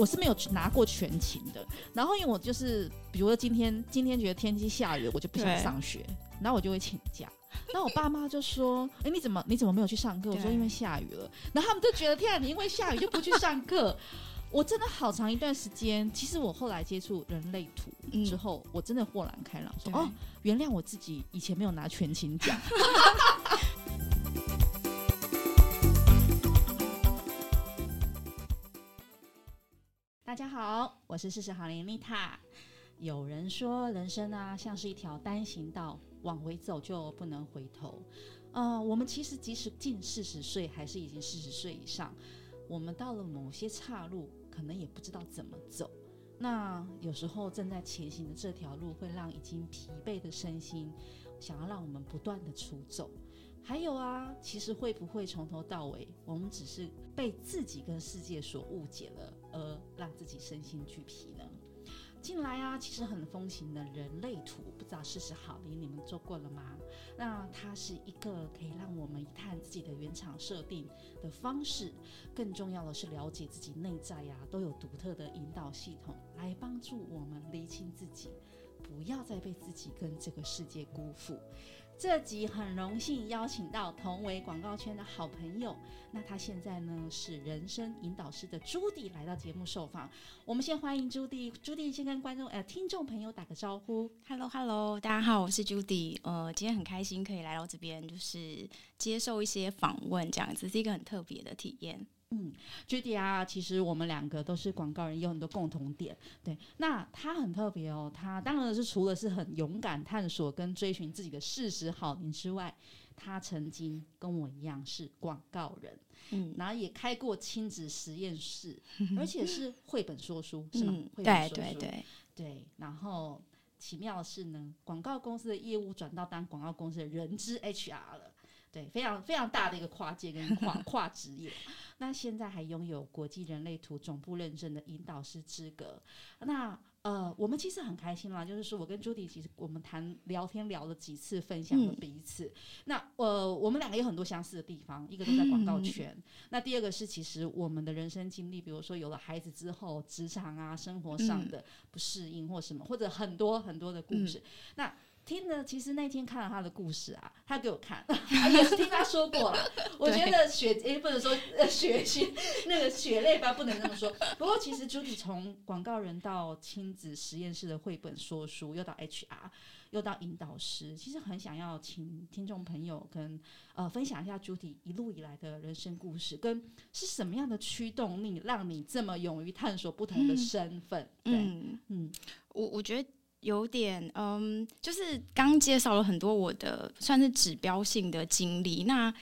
我是没有拿过全勤的。然后因为我就是，比如说今天今天觉得天气下雨，我就不想上学，然后我就会请假。然后我爸妈就说：“哎、欸，你怎么你怎么没有去上课？”我说：“因为下雨了。”然后他们就觉得：“天啊，你因为下雨就不去上课？” 我真的好长一段时间，其实我后来接触人类图之后，嗯、我真的豁然开朗，说：“哦，原谅我自己以前没有拿全勤奖。” 大家好，我是四十好龄丽塔。有人说，人生啊，像是一条单行道。往回走就不能回头，呃，我们其实即使近四十岁，还是已经四十岁以上，我们到了某些岔路，可能也不知道怎么走。那有时候正在前行的这条路，会让已经疲惫的身心，想要让我们不断的出走。还有啊，其实会不会从头到尾，我们只是被自己跟世界所误解了，而让自己身心俱疲呢？近来啊，其实很风行的人类图，不知道四十好龄你们做过了吗？那它是一个可以让我们一探自己的原厂设定的方式，更重要的是了解自己内在呀、都有独特的引导系统来帮助我们厘清自己，不要再被自己跟这个世界辜负。这集很荣幸邀请到同为广告圈的好朋友，那他现在呢是人生引导师的朱迪来到节目受访。我们先欢迎朱迪，朱迪先跟观众呃听众朋友打个招呼。Hello Hello，大家好，我是朱迪。呃，今天很开心可以来到这边，就是接受一些访问，这样子是一个很特别的体验。嗯，Judy 啊，其实我们两个都是广告人，有很多共同点。对，那他很特别哦，他当然是除了是很勇敢探索跟追寻自己的事实好龄之外，他曾经跟我一样是广告人，嗯，然后也开过亲子实验室，嗯、而且是绘本说书，嗯、是吗？绘本说书，对对对对。然后奇妙的是呢，广告公司的业务转到当广告公司的人资 HR 了。对，非常非常大的一个跨界跟跨 跨职业，那现在还拥有国际人类图总部认证的引导师资格。那呃，我们其实很开心啦，就是说我跟朱迪其实我们谈聊天聊了几次，分享了彼此。嗯、那呃，我们两个有很多相似的地方，一个都在广告圈。嗯、那第二个是，其实我们的人生经历，比如说有了孩子之后，职场啊、生活上的不适应或什么，或者很多很多的故事。嗯、那听了，其实那天看了他的故事啊，他给我看，也是听他说过了。我觉得血，也不能说血腥，那个血泪吧，不能这么说。不过其实朱迪从广告人到亲子实验室的绘本说书，又到 HR，又到引导师，其实很想要请听众朋友跟呃分享一下朱迪一路以来的人生故事，跟是什么样的驱动力让你这么勇于探索不同的身份？嗯，嗯我我觉得。有点嗯，就是刚介绍了很多我的算是指标性的经历。那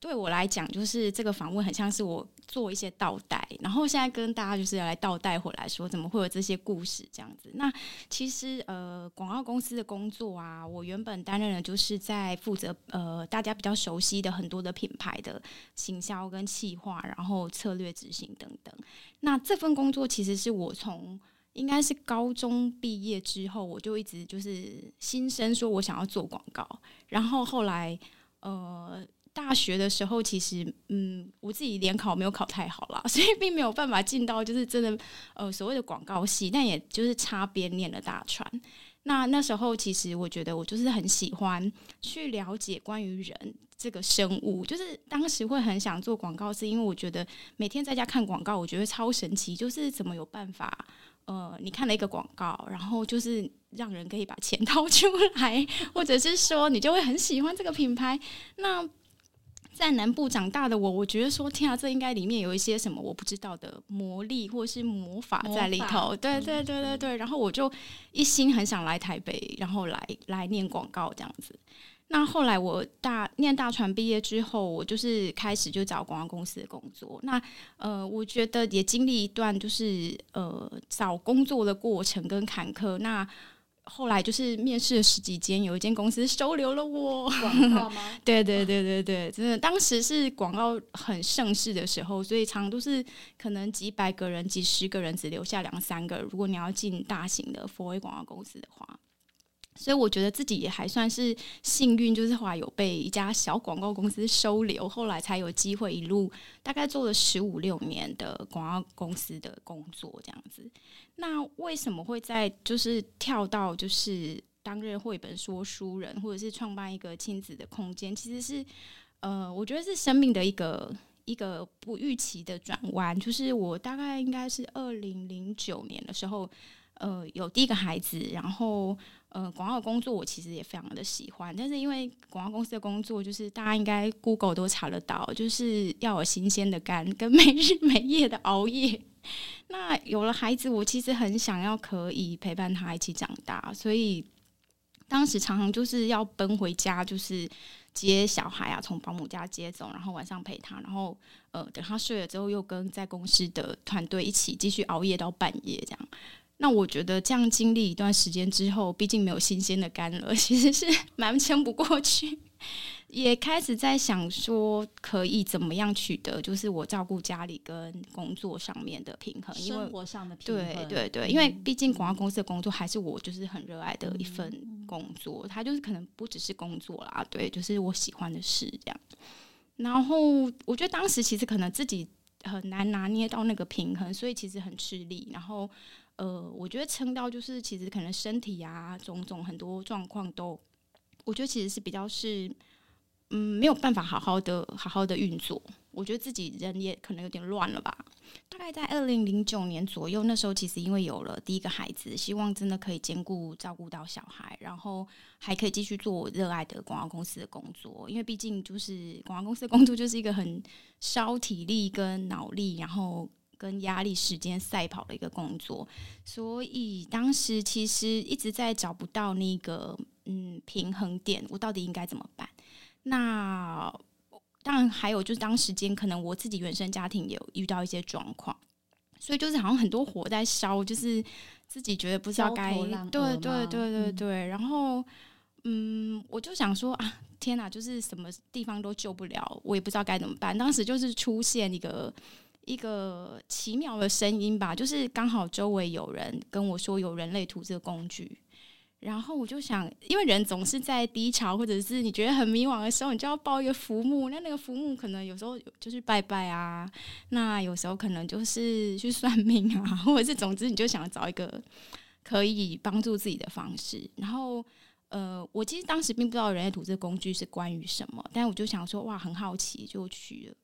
对我来讲，就是这个访问很像是我做一些倒带，然后现在跟大家就是要来倒带回来说，怎么会有这些故事这样子？那其实呃，广告公司的工作啊，我原本担任的就是在负责呃大家比较熟悉的很多的品牌的行销跟企划，然后策略执行等等。那这份工作其实是我从应该是高中毕业之后，我就一直就是心生说我想要做广告。然后后来，呃，大学的时候，其实嗯，我自己联考没有考太好啦，所以并没有办法进到就是真的呃所谓的广告系，但也就是擦边念了大传。那那时候其实我觉得我就是很喜欢去了解关于人这个生物，就是当时会很想做广告，是因为我觉得每天在家看广告，我觉得超神奇，就是怎么有办法。呃，你看了一个广告，然后就是让人可以把钱 掏出来，或者是说你就会很喜欢这个品牌。那在南部长大的我，我觉得说天啊，这应该里面有一些什么我不知道的魔力或者是魔法在里头。对对对对对，然后我就一心很想来台北，然后来来念广告这样子。那后来我大念大传毕业之后，我就是开始就找广告公司的工作。那呃，我觉得也经历一段就是呃找工作的过程跟坎坷。那后来就是面试了十几间，有一间公司收留了我。广告 吗？对对对对对，真的，当时是广告很盛世的时候，所以常都是可能几百个人、几十个人只留下两三个。如果你要进大型的 4A 广告公司的话。所以我觉得自己也还算是幸运，就是后来有被一家小广告公司收留，后来才有机会一路大概做了十五六年的广告公司的工作这样子。那为什么会在就是跳到就是担任绘本说书人，或者是创办一个亲子的空间？其实是呃，我觉得是生命的一个一个不预期的转弯。就是我大概应该是二零零九年的时候，呃，有第一个孩子，然后。呃，广告工作我其实也非常的喜欢，但是因为广告公司的工作，就是大家应该 Google 都查得到，就是要有新鲜的肝跟没日没夜的熬夜。那有了孩子，我其实很想要可以陪伴他一起长大，所以当时常常就是要奔回家，就是接小孩啊，从保姆家接走，然后晚上陪他，然后呃等他睡了之后，又跟在公司的团队一起继续熬夜到半夜这样。那我觉得这样经历一段时间之后，毕竟没有新鲜的干了，其实是蛮撑不过去。也开始在想说，可以怎么样取得，就是我照顾家里跟工作上面的平衡，因为生活上的平衡。对对对，因为毕竟广告公司的工作还是我就是很热爱的一份工作，它就是可能不只是工作啦，对，就是我喜欢的事这样。然后我觉得当时其实可能自己很难拿捏到那个平衡，所以其实很吃力。然后。呃，我觉得撑到就是其实可能身体啊，种种很多状况都，我觉得其实是比较是，嗯，没有办法好好的好好的运作。我觉得自己人也可能有点乱了吧。大概在二零零九年左右，那时候其实因为有了第一个孩子，希望真的可以兼顾照顾到小孩，然后还可以继续做我热爱的广告公司的工作。因为毕竟就是广告公司的工作就是一个很烧体力跟脑力，然后。跟压力、时间赛跑的一个工作，所以当时其实一直在找不到那个嗯平衡点，我到底应该怎么办？那当然还有就是当时间可能我自己原生家庭也有遇到一些状况，所以就是好像很多火在烧，就是自己觉得不知道该对对对对对，然后嗯，我就想说啊，天哪，就是什么地方都救不了，我也不知道该怎么办。当时就是出现一个。一个奇妙的声音吧，就是刚好周围有人跟我说有人类图这个工具，然后我就想，因为人总是在低潮或者是你觉得很迷惘的时候，你就要抱一个浮木。那那个浮木可能有时候就是拜拜啊，那有时候可能就是去算命啊，或者是总之你就想找一个可以帮助自己的方式。然后呃，我其实当时并不知道人类图这个工具是关于什么，但我就想说哇，很好奇就去了。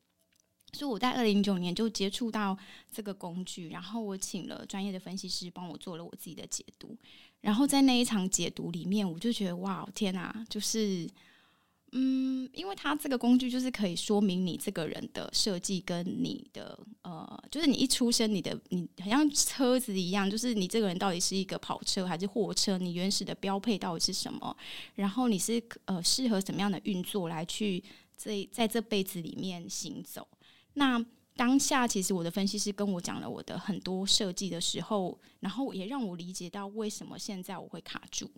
所以我在二零零九年就接触到这个工具，然后我请了专业的分析师帮我做了我自己的解读，然后在那一场解读里面，我就觉得哇，天哪，就是嗯，因为它这个工具就是可以说明你这个人的设计跟你的呃，就是你一出生你的你好像车子一样，就是你这个人到底是一个跑车还是货车，你原始的标配到底是什么，然后你是呃适合什么样的运作来去这在这辈子里面行走。那当下，其实我的分析师跟我讲了我的很多设计的时候，然后也让我理解到为什么现在我会卡住。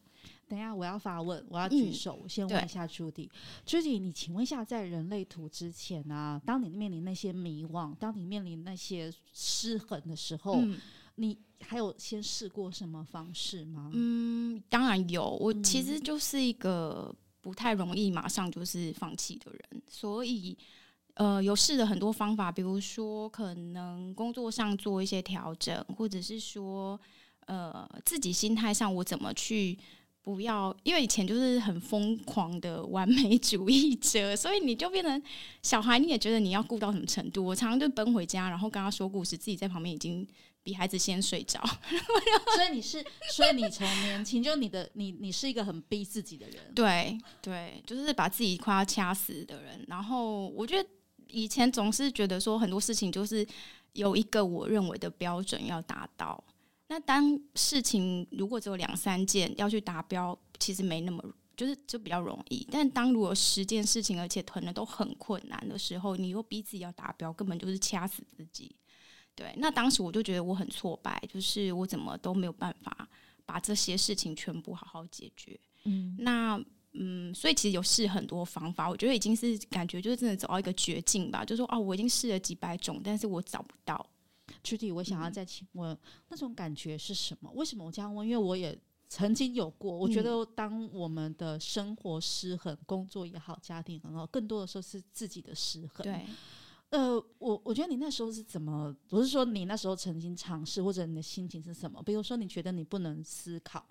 等一下，我要发问，我要举手，嗯、我先问一下朱迪。朱迪，你请问一下，在人类图之前啊，当你面临那些迷惘，当你面临那些失衡的时候，嗯、你还有先试过什么方式吗？嗯，当然有。我其实就是一个不太容易马上就是放弃的人，所以。呃，有试了很多方法，比如说可能工作上做一些调整，或者是说，呃，自己心态上我怎么去不要，因为以前就是很疯狂的完美主义者，所以你就变成小孩，你也觉得你要顾到什么程度？我常常就奔回家，然后跟他说故事，自己在旁边已经比孩子先睡着。所以你是，所以你从年轻就你的你你是一个很逼自己的人，对对，就是把自己快要掐死的人。然后我觉得。以前总是觉得说很多事情就是有一个我认为的标准要达到，那当事情如果只有两三件要去达标，其实没那么就是就比较容易。但当如果十件事情而且囤的都很困难的时候，你又逼自己要达标，根本就是掐死自己。对，那当时我就觉得我很挫败，就是我怎么都没有办法把这些事情全部好好解决。嗯，那。嗯，所以其实有试很多方法，我觉得已经是感觉就是真的走到一个绝境吧。就说哦，我已经试了几百种，但是我找不到。具体我想要再请问，嗯、那种感觉是什么？为什么我这样问？因为我也曾经有过。我觉得当我们的生活失衡，工作也好，家庭很好，更多的时候是自己的失衡。对。呃，我我觉得你那时候是怎么？不是说你那时候曾经尝试，或者你的心情是什么？比如说，你觉得你不能思考，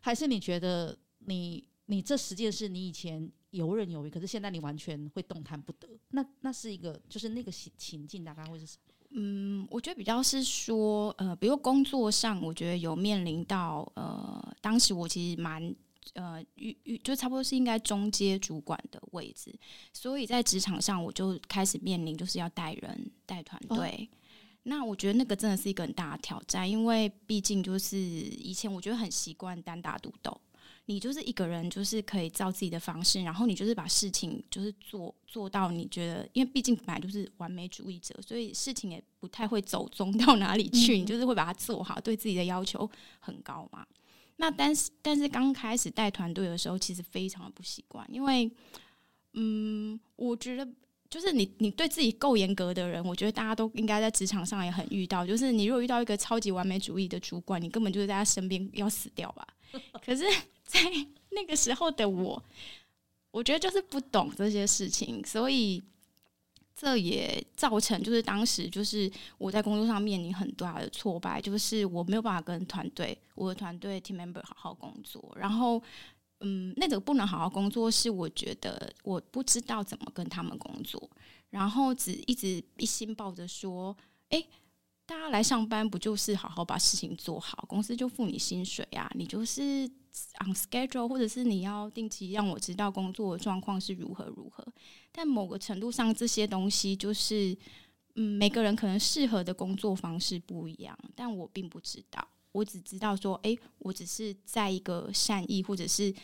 还是你觉得你你这十件事你以前游刃有余，可是现在你完全会动弹不得？那那是一个，就是那个情情境大概会是什么？嗯，我觉得比较是说，呃，比如工作上，我觉得有面临到，呃，当时我其实蛮。呃，遇遇就差不多是应该中阶主管的位置，所以在职场上我就开始面临就是要带人带团队。哦、那我觉得那个真的是一个很大的挑战，因为毕竟就是以前我觉得很习惯单打独斗，你就是一个人就是可以照自己的方式，然后你就是把事情就是做做到你觉得，因为毕竟本来就是完美主义者，所以事情也不太会走中到哪里去，嗯、你就是会把它做好，对自己的要求很高嘛。那但是但是刚开始带团队的时候，其实非常的不习惯，因为，嗯，我觉得就是你你对自己够严格的人，我觉得大家都应该在职场上也很遇到，就是你如果遇到一个超级完美主义的主管，你根本就是在他身边要死掉吧。可是，在那个时候的我，我觉得就是不懂这些事情，所以。这也造成，就是当时就是我在工作上面临很大的挫败，就是我没有办法跟团队，我的团队 team member 好好工作。然后，嗯，那个不能好好工作，是我觉得我不知道怎么跟他们工作，然后只一直一心抱着说，哎，大家来上班不就是好好把事情做好，公司就付你薪水啊，你就是。on schedule，或者是你要定期让我知道工作状况是如何如何。但某个程度上，这些东西就是，嗯，每个人可能适合的工作方式不一样。但我并不知道，我只知道说，诶，我只是在一个善意或者是，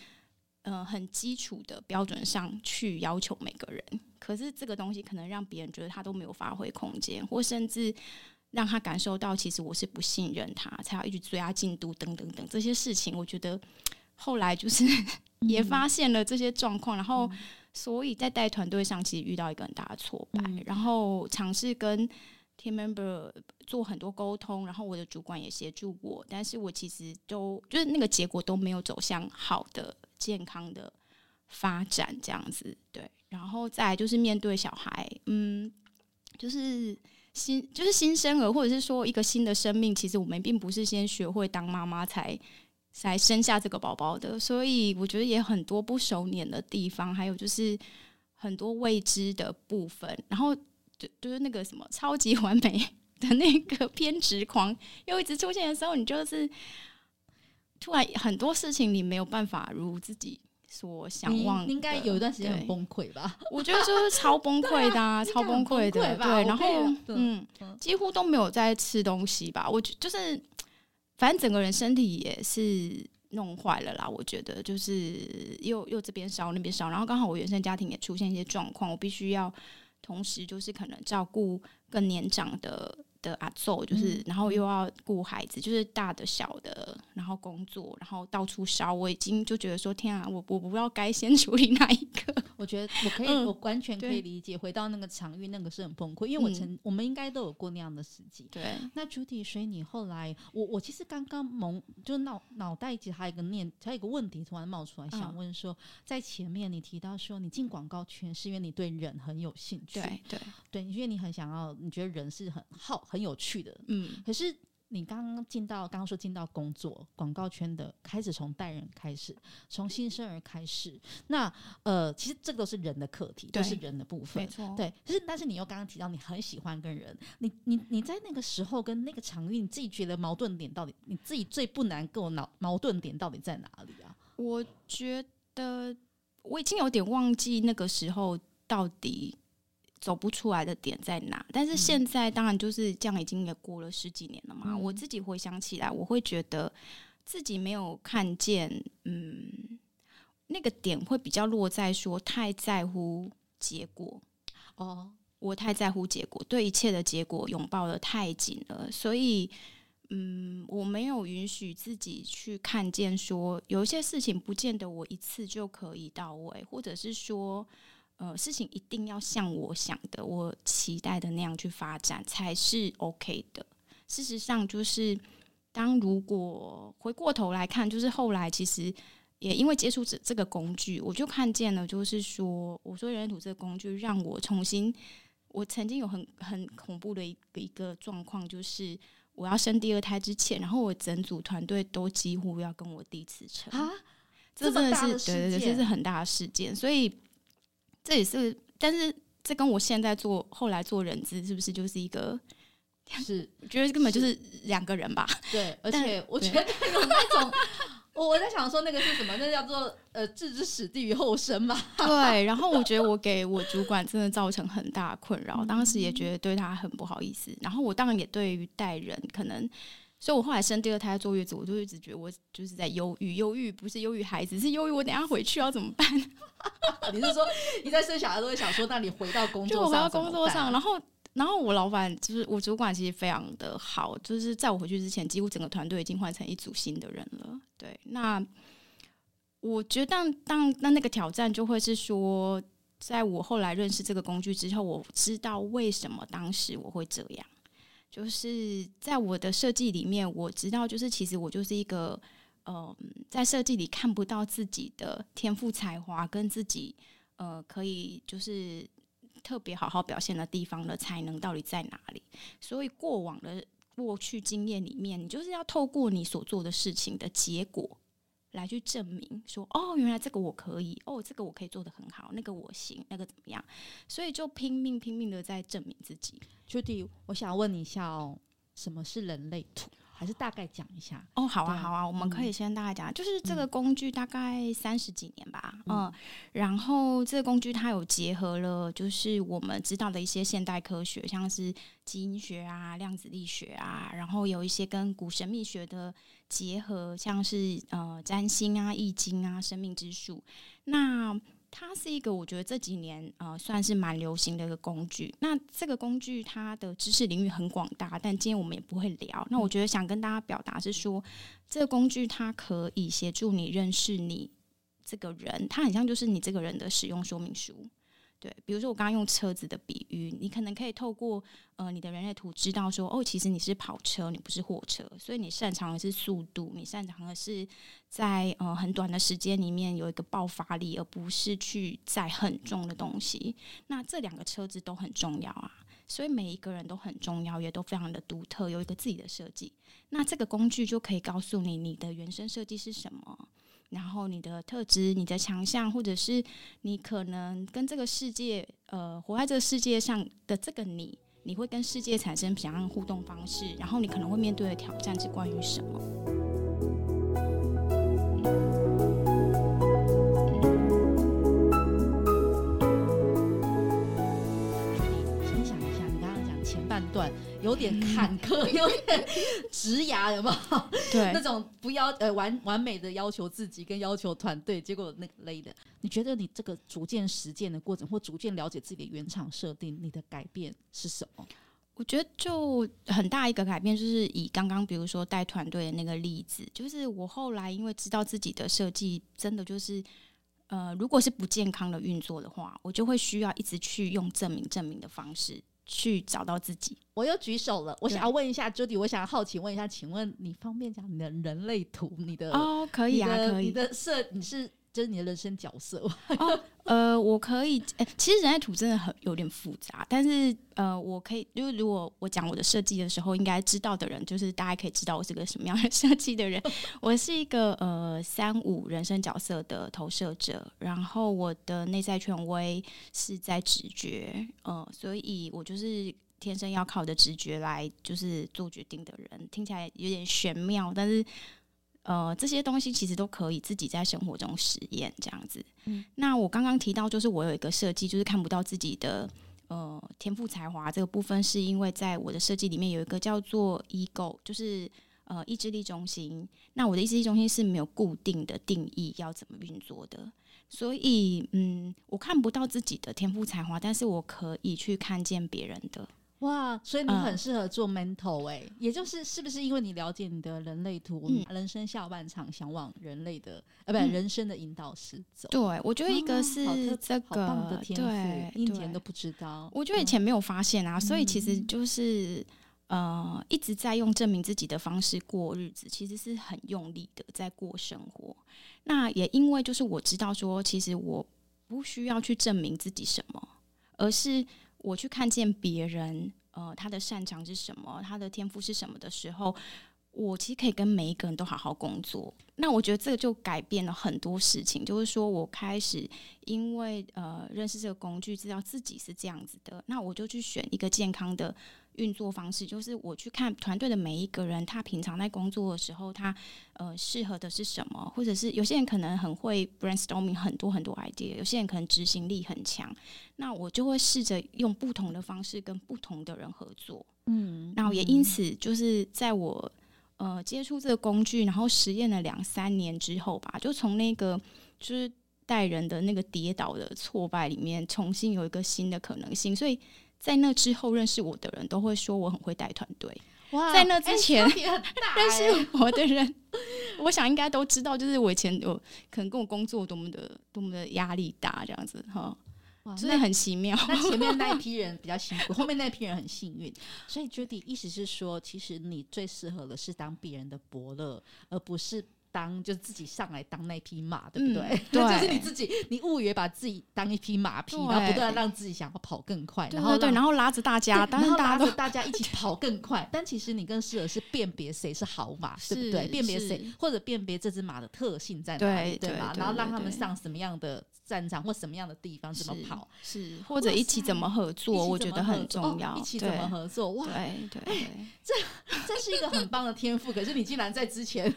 呃，很基础的标准上去要求每个人。可是这个东西可能让别人觉得他都没有发挥空间，或甚至。让他感受到，其实我是不信任他，才要一直追他进度，等等等这些事情。我觉得后来就是也发现了这些状况，然后所以在带团队上，其实遇到一个很大的挫败。然后尝试跟 team member 做很多沟通，然后我的主管也协助我，但是我其实都就是那个结果都没有走向好的、健康的发展，这样子。对，然后再就是面对小孩，嗯，就是。新就是新生儿，或者是说一个新的生命，其实我们并不是先学会当妈妈才才生下这个宝宝的，所以我觉得也很多不熟稔的地方，还有就是很多未知的部分。然后就就是那个什么超级完美的那个偏执狂又一直出现的时候，你就是突然很多事情你没有办法如自己。所想望，应该有一段时间很崩溃吧？我觉得就是超崩溃的，啊，超崩溃的。对，然后嗯，几乎都没有在吃东西吧？我就是，反正整个人身体也是弄坏了啦。我觉得就是又又这边烧那边烧，然后刚好我原生家庭也出现一些状况，我必须要同时就是可能照顾更年长的。的阿祖就是，嗯、然后又要顾孩子，就是大的小的，然后工作，然后到处烧，我已经就觉得说，天啊，我我不知道该先 处理哪一个。我觉得我可以，嗯、我完全可以理解，回到那个场域，那个是很崩溃，因为我曾，嗯、我们应该都有过那样的时期。对，那 Judy，所以你后来，我我其实刚刚蒙，就脑脑袋其实还有一个念，还有一个问题突然冒出来，想问说，嗯、在前面你提到说，你进广告圈是因为你对人很有兴趣，对对。对，因为你很想要，你觉得人是很好。很有趣的，嗯，可是你刚刚进到，刚刚说进到工作广告圈的，开始从带人开始，从新生儿开始，那呃，其实这个都是人的课题，都是人的部分，没错，对。就是，但是你又刚刚提到你很喜欢跟人，你你你在那个时候跟那个场域，你自己觉得矛盾点到底，你自己最不难过脑矛盾点到底在哪里啊？我觉得我已经有点忘记那个时候到底。走不出来的点在哪？但是现在当然就是这样，已经也过了十几年了嘛。嗯、我自己回想起来，我会觉得自己没有看见，嗯，那个点会比较落在说太在乎结果哦，我太在乎结果，对一切的结果拥抱的太紧了，所以嗯，我没有允许自己去看见说有一些事情不见得我一次就可以到位，或者是说。呃，事情一定要像我想的、我期待的那样去发展才是 OK 的。事实上，就是当如果回过头来看，就是后来其实也因为接触这这个工具，我就看见了，就是说，我说人类图这个工具让我重新，我曾经有很很恐怖的一个一个状况，就是我要生第二胎之前，然后我整组团队都几乎要跟我弟辞呈啊，这真的是对对对，这是很大的事件，所以这也是，但是这跟我现在做后来做人资是不是就是一个？是，我觉得根本就是两个人吧。对，而且我觉得有那种，我我在想说那个是什么？那叫做呃置之死地于后生嘛。对，然后我觉得我给我主管真的造成很大困扰，当时也觉得对他很不好意思。然后我当然也对于待人可能，所以我后来生第二胎坐月子，我就一直觉得我就是在忧郁，忧郁不是忧郁孩子，是忧郁我等下回去要怎么办？你是说你在生小孩都会想说，那你回到工作上，就我回到工作上，然后。然后我老板就是我主管，其实非常的好，就是在我回去之前，几乎整个团队已经换成一组新的人了。对，那我觉得当当那那个挑战就会是说，在我后来认识这个工具之后，我知道为什么当时我会这样，就是在我的设计里面，我知道就是其实我就是一个，嗯，在设计里看不到自己的天赋才华跟自己，呃，可以就是。特别好好表现的地方的才能到底在哪里？所以过往的过去经验里面，你就是要透过你所做的事情的结果来去证明说，哦，原来这个我可以，哦，这个我可以做得很好，那个我行，那个怎么样？所以就拼命拼命的在证明自己。Judy，我想问你一下哦，什么是人类图？还是大概讲一下哦，好啊，好啊，我们可以先大概讲，就是这个工具大概三十几年吧，嗯，嗯，然后这个工具它有结合了，就是我们知道的一些现代科学，像是基因学啊、量子力学啊，然后有一些跟古神秘学的结合，像是呃占星啊、易经啊、生命之树，那。它是一个我觉得这几年呃算是蛮流行的一个工具。那这个工具它的知识领域很广大，但今天我们也不会聊。那我觉得想跟大家表达是说，这个工具它可以协助你认识你这个人，它很像就是你这个人的使用说明书。对，比如说我刚刚用车子的比喻，你可能可以透过呃你的人类图知道说，哦，其实你是跑车，你不是货车，所以你擅长的是速度，你擅长的是在呃很短的时间里面有一个爆发力，而不是去载很重的东西。那这两个车子都很重要啊，所以每一个人都很重要，也都非常的独特，有一个自己的设计。那这个工具就可以告诉你你的原生设计是什么。然后你的特质、你的强项，或者是你可能跟这个世界，呃，活在这个世界上的这个你，你会跟世界产生怎样的互动方式？然后你可能会面对的挑战是关于什么？先想一下，你刚刚讲前半段有点坎坷，有点直牙，有没有？对，那种不要呃完完美的要求自己跟要求团队，结果那个累的。你觉得你这个逐渐实践的过程，或逐渐了解自己的原厂设定，你的改变是什么？我觉得就很大一个改变，就是以刚刚比如说带团队的那个例子，就是我后来因为知道自己的设计真的就是呃，如果是不健康的运作的话，我就会需要一直去用证明证明的方式。去找到自己，我又举手了。我想要问一下 Judy，我想要好奇问一下，请问你方便讲你的人类图？你的哦，可以啊，可以。你的设你是。就是你的人生角色哦，呃，我可以，欸，其实人类图真的很有点复杂，但是呃，我可以，就是如果我讲我的设计的时候，应该知道的人，就是大家可以知道我是个什么样的设计的人。我是一个呃三五人生角色的投射者，然后我的内在权威是在直觉，呃，所以我就是天生要靠的直觉来就是做决定的人，听起来有点玄妙，但是。呃，这些东西其实都可以自己在生活中实验，这样子。嗯，那我刚刚提到，就是我有一个设计，就是看不到自己的呃天赋才华这个部分，是因为在我的设计里面有一个叫做 ego，就是呃意志力中心。那我的意志力中心是没有固定的定义要怎么运作的，所以嗯，我看不到自己的天赋才华，但是我可以去看见别人的。哇，所以你很适合做 mentor 哎、欸，嗯、也就是是不是因为你了解你的人类图，嗯、人生下半场想往人类的呃，不、嗯，人生的引导师走。对，我觉得一个是这个、啊、好棒的天赋，对，以前都不知道。我觉得以前没有发现啊，嗯、所以其实就是呃一直在用证明自己的方式过日子，其实是很用力的在过生活。那也因为就是我知道说，其实我不需要去证明自己什么，而是我去看见别人，呃，他的擅长是什么，他的天赋是什么的时候。我其实可以跟每一个人都好好工作，那我觉得这个就改变了很多事情。就是说我开始因为呃认识这个工具，知道自己是这样子的，那我就去选一个健康的运作方式。就是我去看团队的每一个人，他平常在工作的时候，他呃适合的是什么，或者是有些人可能很会 brainstorming 很多很多 idea，有些人可能执行力很强，那我就会试着用不同的方式跟不同的人合作。嗯，然后也因此就是在我。呃，接触这个工具，然后实验了两三年之后吧，就从那个就是带人的那个跌倒的挫败里面，重新有一个新的可能性。所以在那之后，认识我的人都会说我很会带团队。哇，在那之前、欸欸、认识我的人，我想应该都知道，就是我以前有可能跟我工作多么的多么的压力大这样子哈。真的很奇妙。那前面那一批人 比较辛苦，后面那一批人很幸运。所以 Judy 意思是说，其实你最适合的是当别人的伯乐，而不是。当就是自己上来当那匹马，对不对？嗯、对，就是你自己，你误以为把自己当一匹马匹，然后不断让自己想要跑更快，然后对，然后拉着大家，然后拉着大家一起跑更快。但其实你更适合是辨别谁是好马，对不对？辨别谁，或者辨别这只马的特性在哪里，对吧？然后让他们上什么样的战场或什么样的地方怎么跑，是或者一起怎么合作，我觉得很重要。一起怎么合作？哇，对对，这这是一个很棒的天赋。可是你竟然在之前。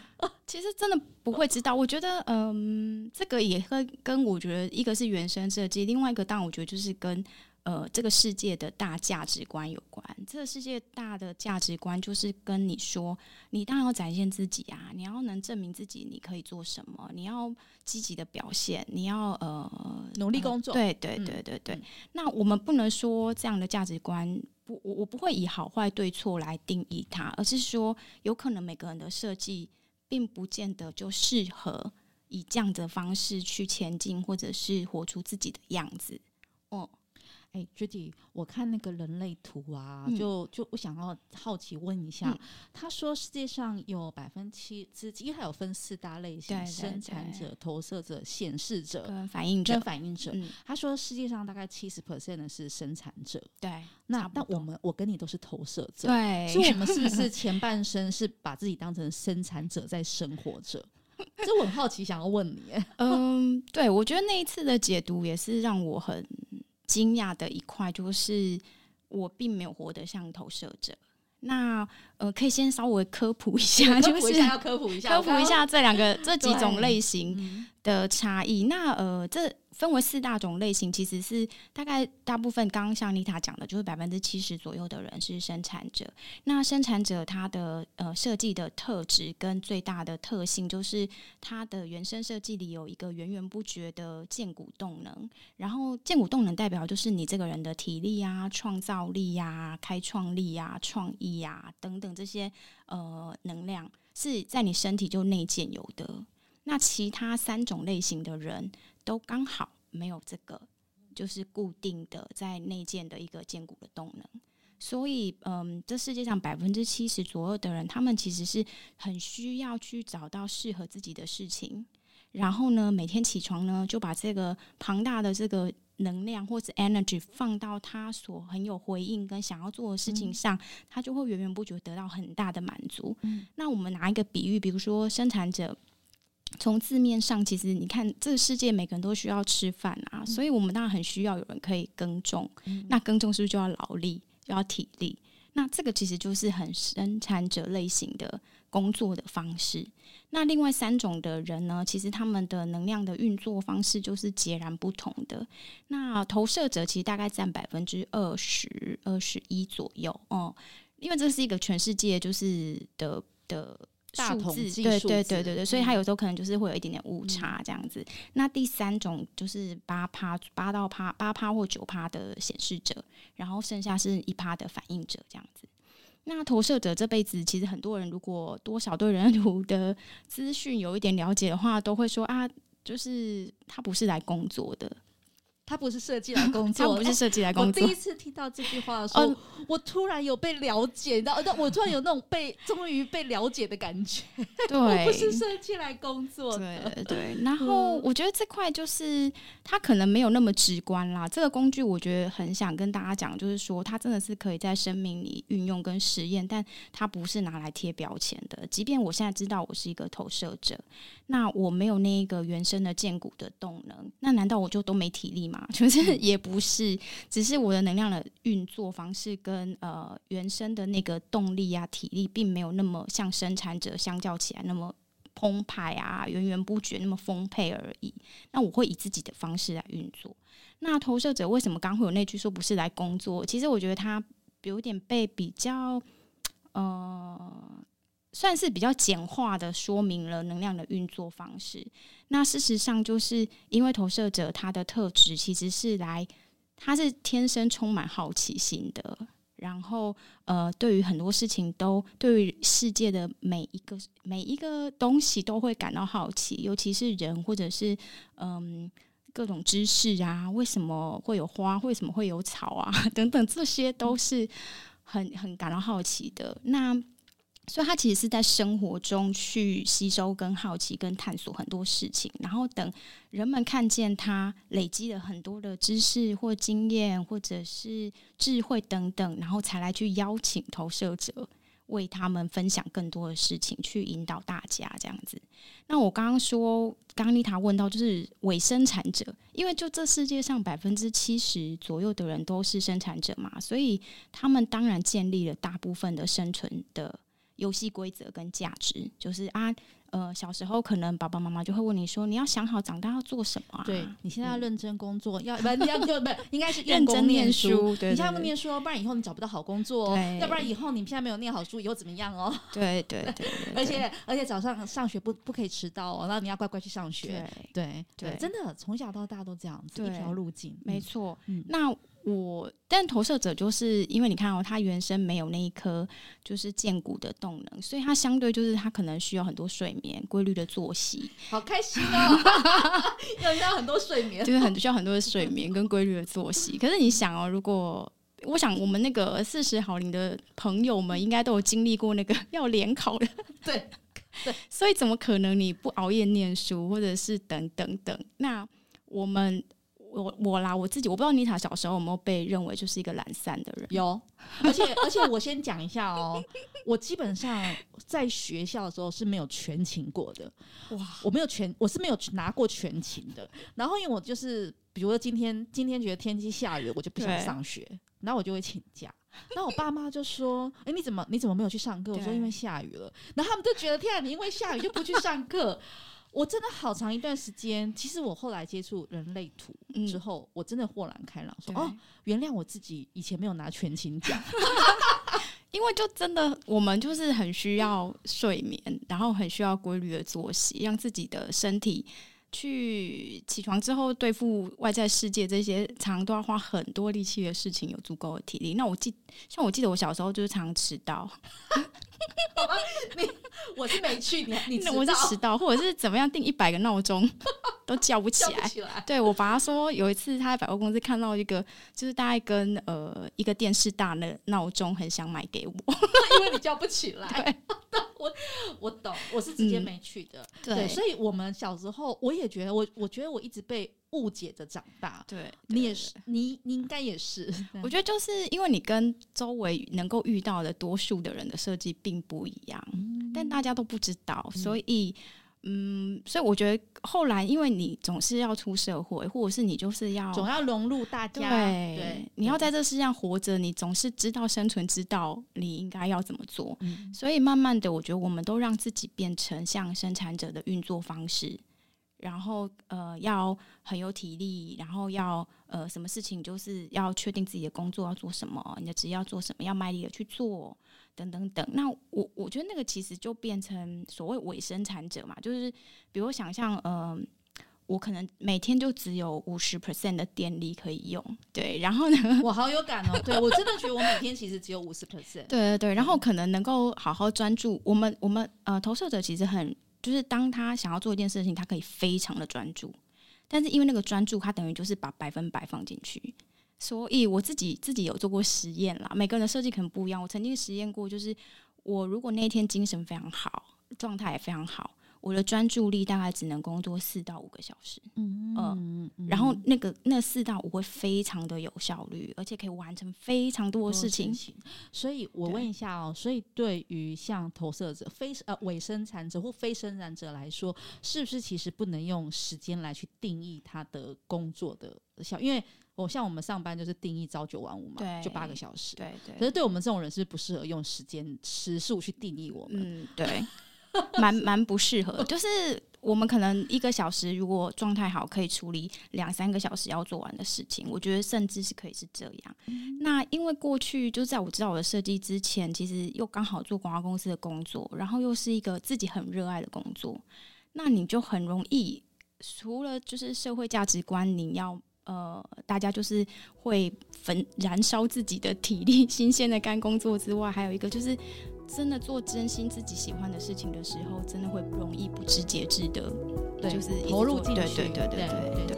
其实真的不会知道，我觉得，嗯，这个也会跟我觉得一个是原生设计，另外一个当然我觉得就是跟呃这个世界的大价值观有关。这个世界大的价值观就是跟你说，你当然要展现自己啊，你要能证明自己，你可以做什么，你要积极的表现，你要呃努力工作。对对对对对。嗯、那我们不能说这样的价值观。我我不会以好坏对错来定义它，而是说，有可能每个人的设计并不见得就适合以这样的方式去前进，或者是活出自己的样子。哦。哎，Judy，我看那个人类图啊，嗯、就就我想要好奇问一下，嗯、他说世界上有百分之七之一，还有分四大类型：对对对生产者、投射者、显示者、跟反应者。跟反应者，嗯、他说世界上大概七十 percent 的是生产者。对，那但我们我跟你都是投射者，对，所以我们是不是 前半生是把自己当成生产者在生活着？这我很好奇，想要问你。嗯，对，我觉得那一次的解读也是让我很。惊讶的一块就是，我并没有活得像投射者。那呃，可以先稍微科普一下，就是要科普一下，科普一下这两个 这几种类型的差异。那呃，这。分为四大种类型，其实是大概大部分刚刚像妮塔讲的，就是百分之七十左右的人是生产者。那生产者他的呃设计的特质跟最大的特性，就是他的原生设计里有一个源源不绝的建骨动能。然后建骨动能代表就是你这个人的体力啊、创造力呀、啊、开创力呀、啊、创意呀、啊、等等这些呃能量是在你身体就内建有的。那其他三种类型的人。都刚好没有这个，就是固定的在内建的一个荐骨的动能，所以嗯，这世界上百分之七十左右的人，他们其实是很需要去找到适合自己的事情，然后呢，每天起床呢，就把这个庞大的这个能量或者 energy 放到他所很有回应跟想要做的事情上，嗯、他就会源源不绝得到很大的满足。嗯、那我们拿一个比喻，比如说生产者。从字面上，其实你看，这个世界每个人都需要吃饭啊，嗯、所以我们当然很需要有人可以耕种。嗯、那耕种是不是就要劳力，就要体力？那这个其实就是很生产者类型的工作的方式。那另外三种的人呢，其实他们的能量的运作方式就是截然不同的。那投射者其实大概占百分之二十二十一左右哦、嗯，因为这是一个全世界就是的的。大数字，对对对对对，所以它有时候可能就是会有一点点误差这样子。嗯、那第三种就是八趴八到趴八趴或九趴的显示者，然后剩下是一趴的反应者这样子。那投射者这辈子其实很多人如果多少对人图的资讯有一点了解的话，都会说啊，就是他不是来工作的，他不是设计来工作，他不是设计来工作。我第一次听到这句话的时候，哦、我突然有被了解，你知道，我突然有那种被终于被了解的感觉。对，我不是设计来工作的。对对。然后我觉得这块就是他可能没有那么直观啦。这个工具我觉得很想跟大家讲，就是说它真的是可以在生命里运用跟实验，但它不是拿来贴标签的。即便我现在知道我是一个投射者，那我没有那一个原生的荐骨的动能，那难道我就都没体力吗？就是也不是，只是我的能量的运作方式跟呃原生的那个动力啊、体力，并没有那么像生产者相较起来那么澎湃啊、源源不绝那么丰沛而已。那我会以自己的方式来运作。那投射者为什么刚会有那句说不是来工作？其实我觉得他有点被比较呃。算是比较简化的说明了能量的运作方式。那事实上，就是因为投射者他的特质其实是来，他是天生充满好奇心的，然后呃，对于很多事情都，对于世界的每一个每一个东西都会感到好奇，尤其是人或者是嗯各种知识啊，为什么会有花，为什么会有草啊 等等，这些都是很很感到好奇的。那所以，他其实是在生活中去吸收、跟好奇、跟探索很多事情，然后等人们看见他累积了很多的知识或经验，或者是智慧等等，然后才来去邀请投射者为他们分享更多的事情，去引导大家这样子。那我刚刚说，刚刚丽塔问到，就是伪生产者，因为就这世界上百分之七十左右的人都是生产者嘛，所以他们当然建立了大部分的生存的。游戏规则跟价值，就是啊，呃，小时候可能爸爸妈妈就会问你说，你要想好长大要做什么啊？对，你现在要认真工作，嗯、要不你要就不应该是认真念书。你现在不念书，不然以后你找不到好工作，哦要不然以后你现在没有念好书，以后怎么样哦？对 对对，对，而且而且早上上学不不可以迟到哦，然后你要乖乖去上学。对对对，对，真的从小到大都这样子，一条路径，没错。嗯，那。我，但投射者就是因为你看哦，他原生没有那一颗就是健骨的动能，所以他相对就是他可能需要很多睡眠、规律的作息。好开心哦，要要很多睡眠，就是很需要很多的睡眠跟规律的作息。可是你想哦，如果我想我们那个四十好龄的朋友们，应该都有经历过那个 要联考的，对对，所以怎么可能你不熬夜念书，或者是等等等？那我们。我我啦，我自己我不知道妮塔小时候有没有被认为就是一个懒散的人。有，而且而且我先讲一下哦，我基本上在学校的时候是没有全勤过的。哇，我没有全，我是没有拿过全勤的。然后因为我就是，比如说今天今天觉得天气下雨，我就不想上学，然后我就会请假。然后我爸妈就说：“哎，你怎么你怎么没有去上课？”我说：“因为下雨了。”然后他们就觉得：“天啊，你因为下雨就不去上课。”我真的好长一段时间，其实我后来接触人类图之后，嗯、我真的豁然开朗，说哦，原谅我自己以前没有拿全勤奖，因为就真的我们就是很需要睡眠，然后很需要规律的作息，让自己的身体去起床之后对付外在世界这些常常都要花很多力气的事情有足够的体力。那我记像我记得我小时候就是常迟到。好吧，你我是没去，你你 我是迟到，或者是怎么样定一百个闹钟。都叫不起来。对，我爸说有一次他在百货公司看到一个，就是大概跟呃一个电视大的闹钟，很想买给我，因为你叫不起来。对，我我懂，我是直接没去的。嗯、对，对，所以我们小时候我也觉得，我我觉得我一直被。误解着长大，对，对你也是，你你应该也是。我觉得就是因为你跟周围能够遇到的多数的人的设计并不一样，嗯、但大家都不知道，嗯、所以，嗯，所以我觉得后来，因为你总是要出社会，或者是你就是要总要融入大家，对，对你要在这世上活着，你总是知道生存之道，你应该要怎么做。嗯、所以慢慢的，我觉得我们都让自己变成像生产者的运作方式。然后呃，要很有体力，然后要呃，什么事情就是要确定自己的工作要做什么，你的职业要做什么，要卖力的去做，等等等。那我我觉得那个其实就变成所谓伪生产者嘛，就是比如想象，嗯、呃，我可能每天就只有五十 percent 的电力可以用，对，然后呢，我好有感哦，对我真的觉得我每天其实只有五十 percent，对对对，然后可能能够好好专注。我们我们呃，投射者其实很。就是当他想要做一件事情，他可以非常的专注，但是因为那个专注，他等于就是把百分百放进去。所以我自己自己有做过实验啦，每个人的设计可能不一样。我曾经实验过，就是我如果那一天精神非常好，状态也非常好。我的专注力大概只能工作四到五个小时，嗯嗯，然后那个那四到五会非常的有效率，而且可以完成非常多的事情。事情，所以我问一下哦，所以对于像投射者、非呃伪生产者或非生产者来说，是不是其实不能用时间来去定义他的工作的效？因为我像我们上班就是定义朝九晚五嘛，就八个小时，对对。可是对我们这种人是不适合用时间时数去定义我们，嗯，对。蛮 蛮不适合，就是我们可能一个小时如果状态好，可以处理两三个小时要做完的事情。我觉得甚至是可以是这样。嗯、那因为过去就在我知道我的设计之前，其实又刚好做广告公司的工作，然后又是一个自己很热爱的工作，那你就很容易除了就是社会价值观，你要呃大家就是会焚燃烧自己的体力，新鲜的干工作之外，还有一个就是。真的做真心自己喜欢的事情的时候，真的会不容易不知节制的，对，就是投入进去，对对对对对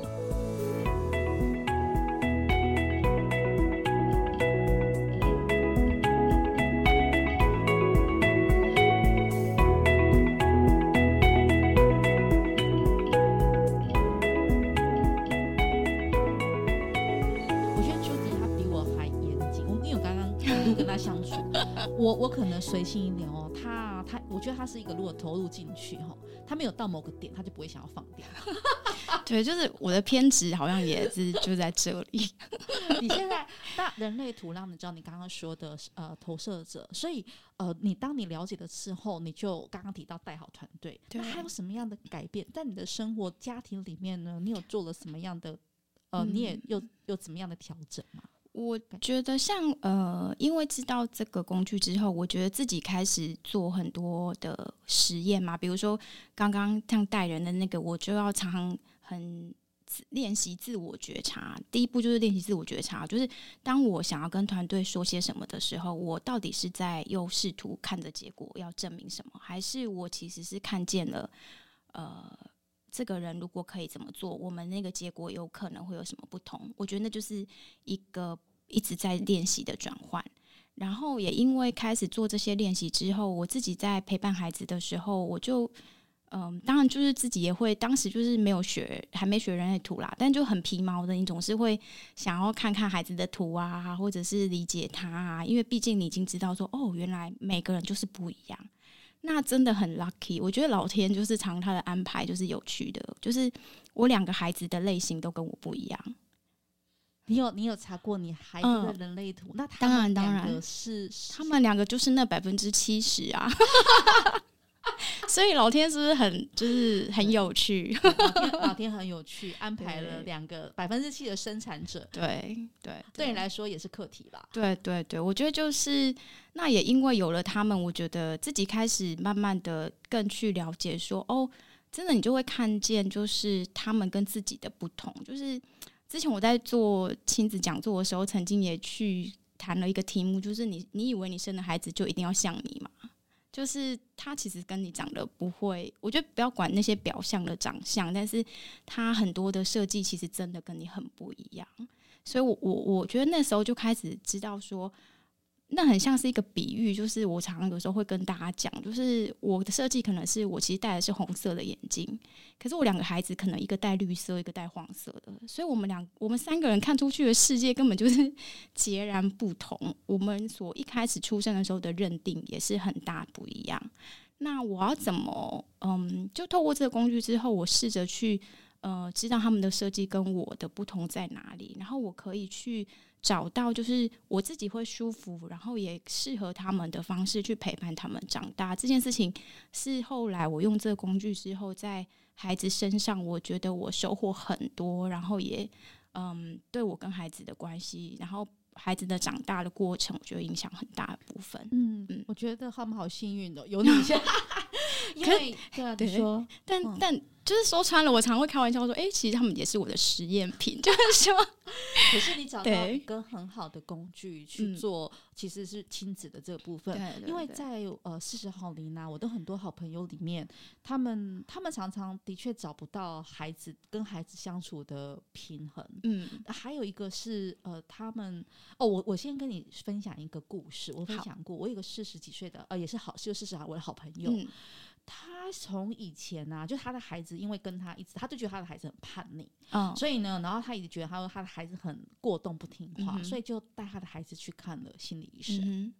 我我可能随性一点哦，他他，我觉得他是一个，如果投入进去哈，他没有到某个点，他就不会想要放掉。对，就是我的偏执好像也是就在这里。你现在那人类图让你知道你刚刚说的呃投射者，所以呃你当你了解了之后，你就刚刚提到带好团队，对，那还有什么样的改变在你的生活家庭里面呢？你有做了什么样的呃，你也有有怎么样的调整吗？我觉得像呃，因为知道这个工具之后，我觉得自己开始做很多的实验嘛。比如说刚刚像带人的那个，我就要常常很练习自我觉察。第一步就是练习自我觉察，就是当我想要跟团队说些什么的时候，我到底是在又试图看着结果要证明什么，还是我其实是看见了呃，这个人如果可以怎么做，我们那个结果有可能会有什么不同？我觉得那就是一个一直在练习的转换。然后也因为开始做这些练习之后，我自己在陪伴孩子的时候，我就嗯，当然就是自己也会，当时就是没有学，还没学人类图啦，但就很皮毛的，你总是会想要看看孩子的图啊，或者是理解他啊，因为毕竟你已经知道说，哦，原来每个人就是不一样。那真的很 lucky，我觉得老天就是常他的安排，就是有趣的，就是我两个孩子的类型都跟我不一样。你有你有查过你孩子的人类图？嗯、那当然当然是，他们两个就是那百分之七十啊。所以老天是不是很就是很有趣？老天老天很有趣，安排了两个百分之七的生产者。对对，对，对你来说也是课题吧？对对对，我觉得就是那也因为有了他们，我觉得自己开始慢慢的更去了解说，哦，真的你就会看见就是他们跟自己的不同。就是之前我在做亲子讲座的时候，曾经也去谈了一个题目，就是你你以为你生的孩子就一定要像你吗？就是他其实跟你长得不会，我觉得不要管那些表象的长相，但是他很多的设计其实真的跟你很不一样，所以我我我觉得那时候就开始知道说。那很像是一个比喻，就是我常常有时候会跟大家讲，就是我的设计可能是我其实戴的是红色的眼镜，可是我两个孩子可能一个戴绿色，一个戴黄色的，所以我们两我们三个人看出去的世界根本就是 截然不同。我们所一开始出生的时候的认定也是很大不一样。那我要怎么嗯，就透过这个工具之后，我试着去呃知道他们的设计跟我的不同在哪里，然后我可以去。找到就是我自己会舒服，然后也适合他们的方式去陪伴他们长大。这件事情是后来我用这个工具之后，在孩子身上，我觉得我收获很多，然后也嗯，对我跟孩子的关系，然后孩子的长大的过程，我觉得影响很大的部分。嗯嗯，我觉得他们好幸运的有你，因为对啊，你说，但但就是说穿了，我常会开玩笑说，哎、欸，其实他们也是我的实验品，就是说，可是你找到一个很好的工具去做，其实是亲子的这个部分。因为在呃四十好龄啊，我的很多好朋友里面，他们他们常常的确找不到孩子跟孩子相处的平衡。嗯，还有一个是呃，他们哦，我我先跟你分享一个故事，我分享过，我有个四十几岁的呃，也是好就四十好我的好朋友。嗯他从以前呢、啊，就他的孩子，因为跟他一直，他就觉得他的孩子很叛逆，嗯，所以呢，然后他一直觉得他说他的孩子很过动不听话，嗯、所以就带他的孩子去看了心理医生。嗯、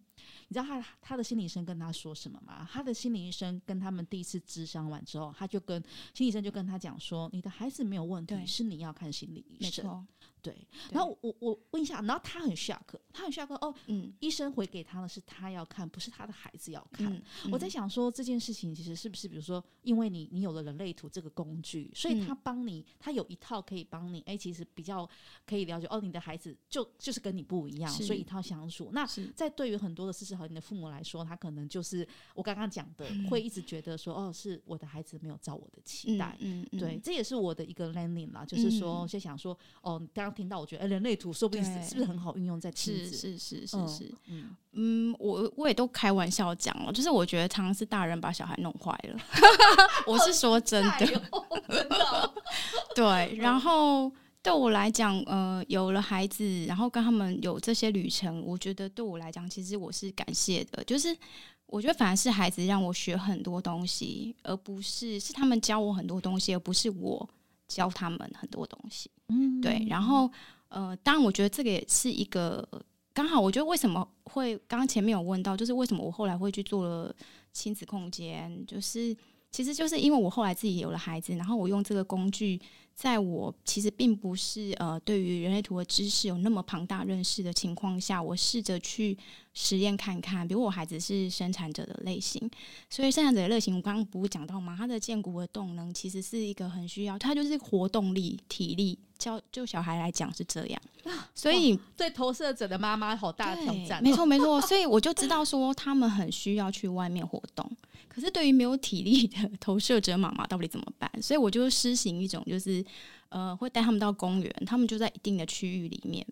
你知道他他的心理医生跟他说什么吗？他的心理医生跟他们第一次咨商完之后，他就跟心理医生就跟他讲说：“你的孩子没有问题，是你要看心理医生。”对，然后我我问一下，然后他很 shock，他很 shock 哦，嗯，医生回给他的是他要看，不是他的孩子要看。嗯嗯、我在想说这件事情其实是不是，比如说，因为你你有了人类图这个工具，所以他帮你，他有一套可以帮你，哎，其实比较可以了解哦，你的孩子就就是跟你不一样，所以一套相处。那在对于很多的事实，和你的父母来说，他可能就是我刚刚讲的，会一直觉得说，哦，是我的孩子没有照我的期待，嗯，嗯。对，这也是我的一个 learning 啦，就是说，先想说，哦，刚刚。听到我觉得，哎，人类图说不定是是不是很好运用在亲子？是是是是是，嗯。嗯，我我也都开玩笑讲了，就是我觉得常常是大人把小孩弄坏了，我是说真的，真的，对。然后对我来讲，呃，有了孩子，然后跟他们有这些旅程，我觉得对我来讲，其实我是感谢的。就是我觉得反而是孩子让我学很多东西，而不是是他们教我很多东西，而不是我。教他们很多东西，嗯，对，然后呃，当然，我觉得这个也是一个刚好。我觉得为什么会刚刚前面有问到，就是为什么我后来会去做了亲子空间，就是其实就是因为我后来自己有了孩子，然后我用这个工具。在我其实并不是呃对于人类图的知识有那么庞大认识的情况下，我试着去实验看看。比如我孩子是生产者的类型，所以生产者的类型，我刚刚不是讲到吗？他的荐骨的动能其实是一个很需要，他就是活动力、体力，教就小孩来讲是这样。所以对投射者的妈妈好大的挑战。没错没错，所以我就知道说他们很需要去外面活动。可是对于没有体力的投射者妈妈到底怎么办？所以我就施行一种，就是呃，会带他们到公园，他们就在一定的区域里面，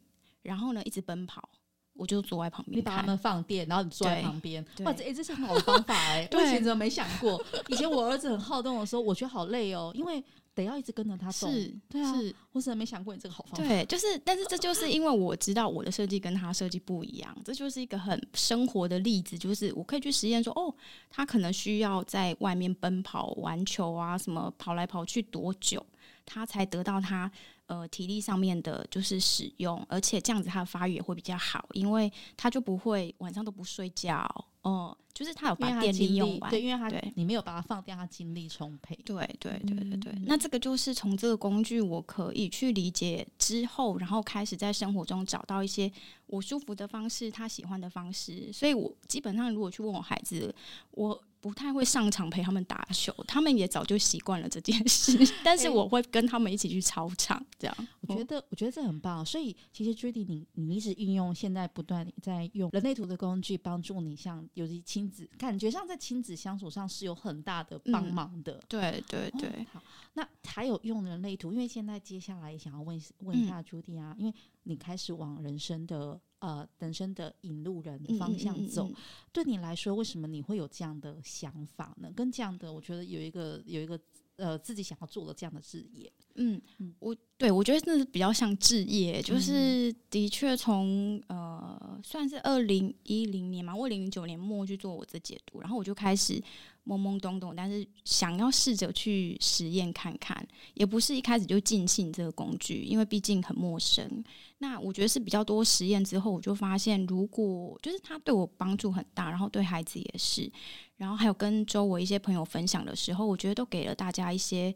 然后呢一直奔跑，我就坐在旁边，你把他们放电，然后你坐在旁边。哇，这、欸、这是很好的方法哎、欸！我以前怎么没想过？以前我儿子很好动的时候，我觉得好累哦，因为。得要一直跟着他走，是，对啊，是，我怎么没想过你这个好方法？对，就是，但是这就是因为我知道我的设计跟他设计不一样，这就是一个很生活的例子，就是我可以去实验说，哦，他可能需要在外面奔跑、玩球啊，什么跑来跑去多久，他才得到他呃体力上面的就是使用，而且这样子他的发育也会比较好，因为他就不会晚上都不睡觉。哦，就是他有把电力用完，对，因为他对你没有把它放掉，他精力充沛。对对对对对，嗯、那这个就是从这个工具，我可以去理解之后，然后开始在生活中找到一些我舒服的方式，他喜欢的方式。所以我基本上如果去问我孩子，我。不太会上场陪他们打球，他们也早就习惯了这件事。但是我会跟他们一起去操场，这样。我觉得，我觉得这很棒。所以，其实 Judy，你你一直运用现在不断在用人类图的工具帮助你，像尤其亲子，感觉上在亲子相处上是有很大的帮忙的。嗯、对对对、哦。好，那还有用人类图，因为现在接下来想要问问一下 Judy 啊，嗯、因为你开始往人生的。呃，人生的引路人的方向走，对你来说，为什么你会有这样的想法呢？跟这样的，我觉得有一个有一个呃，自己想要做的这样的职业，嗯，嗯我对我觉得那是比较像置业，就是的确从呃，算是二零一零年嘛，我二零零九年末去做我的解读，然后我就开始。懵懵懂懂，但是想要试着去实验看看，也不是一开始就尽信这个工具，因为毕竟很陌生。那我觉得是比较多实验之后，我就发现，如果就是他对我帮助很大，然后对孩子也是，然后还有跟周围一些朋友分享的时候，我觉得都给了大家一些，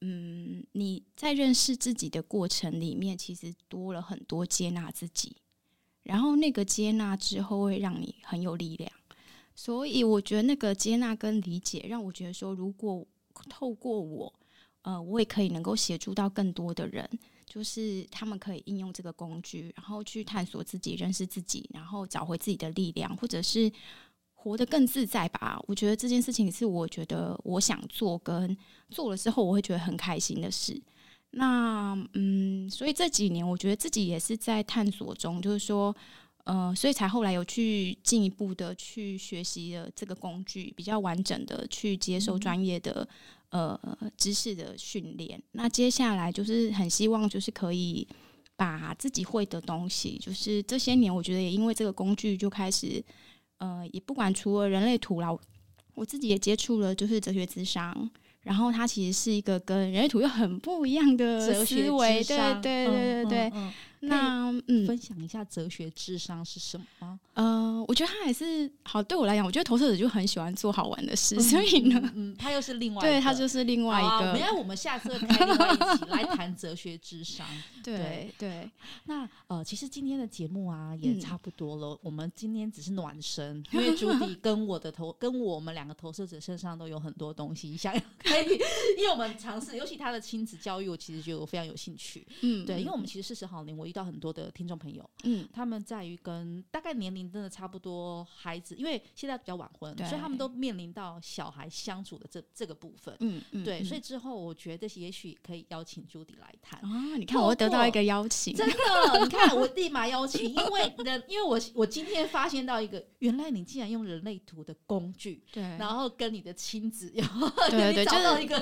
嗯，你在认识自己的过程里面，其实多了很多接纳自己，然后那个接纳之后会让你很有力量。所以我觉得那个接纳跟理解，让我觉得说，如果透过我，呃，我也可以能够协助到更多的人，就是他们可以应用这个工具，然后去探索自己、认识自己，然后找回自己的力量，或者是活得更自在吧。我觉得这件事情是我觉得我想做跟做了之后我会觉得很开心的事。那嗯，所以这几年我觉得自己也是在探索中，就是说，呃，所以才后来有去进一步的去学习了这个工具，比较完整的去接受专业的、嗯、呃知识的训练。那接下来就是很希望就是可以把自己会的东西，就是这些年我觉得也因为这个工具就开始，呃，也不管除了人类图啦，我自己也接触了就是哲学智商。然后它其实是一个跟人类图又很不一样的思维，对对对对对。嗯嗯嗯那嗯，分享一下哲学智商是什么？呃，我觉得他还是好。对我来讲，我觉得投射者就很喜欢做好玩的事，嗯、所以呢，嗯，他又是另外对他就是另外一个。没有、啊，我们下次开另外一起来谈哲学智商。对对，那呃，其实今天的节目啊也差不多了。嗯、我们今天只是暖身，因为朱迪跟我的投 跟我们两个投射者身上都有很多东西想要可以，因为我们尝试，尤其他的亲子教育，我其实觉得我非常有兴趣。嗯，对，因为我们其实四十好龄，我。遇到很多的听众朋友，嗯，他们在于跟大概年龄真的差不多孩子，因为现在比较晚婚，对。所以他们都面临到小孩相处的这这个部分，嗯嗯，对，嗯、所以之后我觉得也许可以邀请朱迪来谈。啊。你看，我会得到一个邀请，真的，你看我立马邀请，因为人，因为我我今天发现到一个，原来你竟然用人类图的工具，对，然后跟你的亲子，然后对对，找到一个，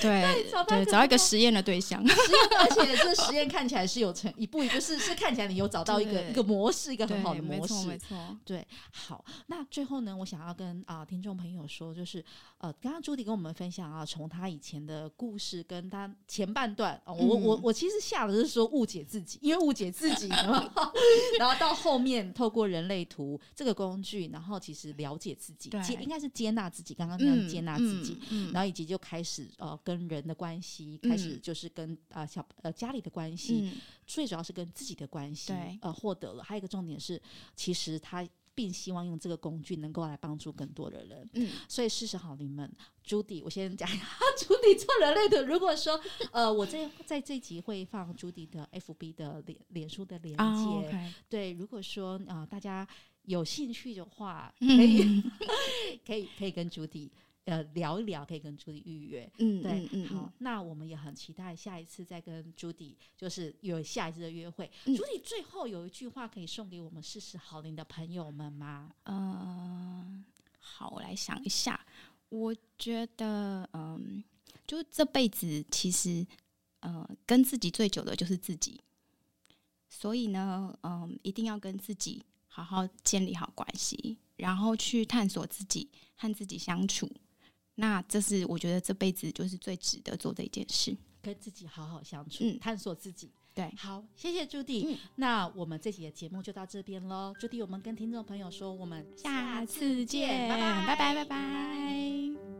对 对，找到一个实验的对象，实验，而且这实验看起来是有成一步。一个是是看起来你有找到一个一个模式，一个很好的模式，没错，没错，对，好，那最后呢，我想要跟啊、呃、听众朋友说，就是呃，刚刚朱迪跟我们分享啊，从他以前的故事跟他前半段，呃、我我我其实下的是说误解自己，因为误解自己，然后到后面透过人类图这个工具，然后其实了解自己，接应该是接纳自己，刚刚那样接纳自己，嗯嗯、然后以及就开始呃跟人的关系，开始就是跟啊、呃、小呃家里的关系，嗯、最主要是。跟自己的关系，呃，获得了。还有一个重点是，其实他并希望用这个工具能够来帮助更多的人。嗯，所以事实好你们，朱迪，我先讲一下朱迪做人类的。如果说，呃，我在在这集会放朱迪的 FB 的脸脸书的连接。Oh. 对，如果说啊、呃，大家有兴趣的话，可以、嗯、可以 可以跟朱迪。呃，聊一聊可以跟朱迪预约，嗯，对，嗯，好，那我们也很期待下一次再跟朱迪，就是有下一次的约会。朱迪最后有一句话可以送给我们四十好龄的朋友们吗？嗯，好，我来想一下。我觉得，嗯，就这辈子其实，呃，跟自己最久的就是自己，所以呢，嗯，一定要跟自己好好建立好关系，然后去探索自己，和自己相处。那这是我觉得这辈子就是最值得做的一件事，跟自己好好相处，嗯、探索自己。对，好，谢谢朱迪。嗯、那我们这期的节目就到这边喽。朱迪，我们跟听众朋友说，我们下次见，拜拜，拜拜，拜拜。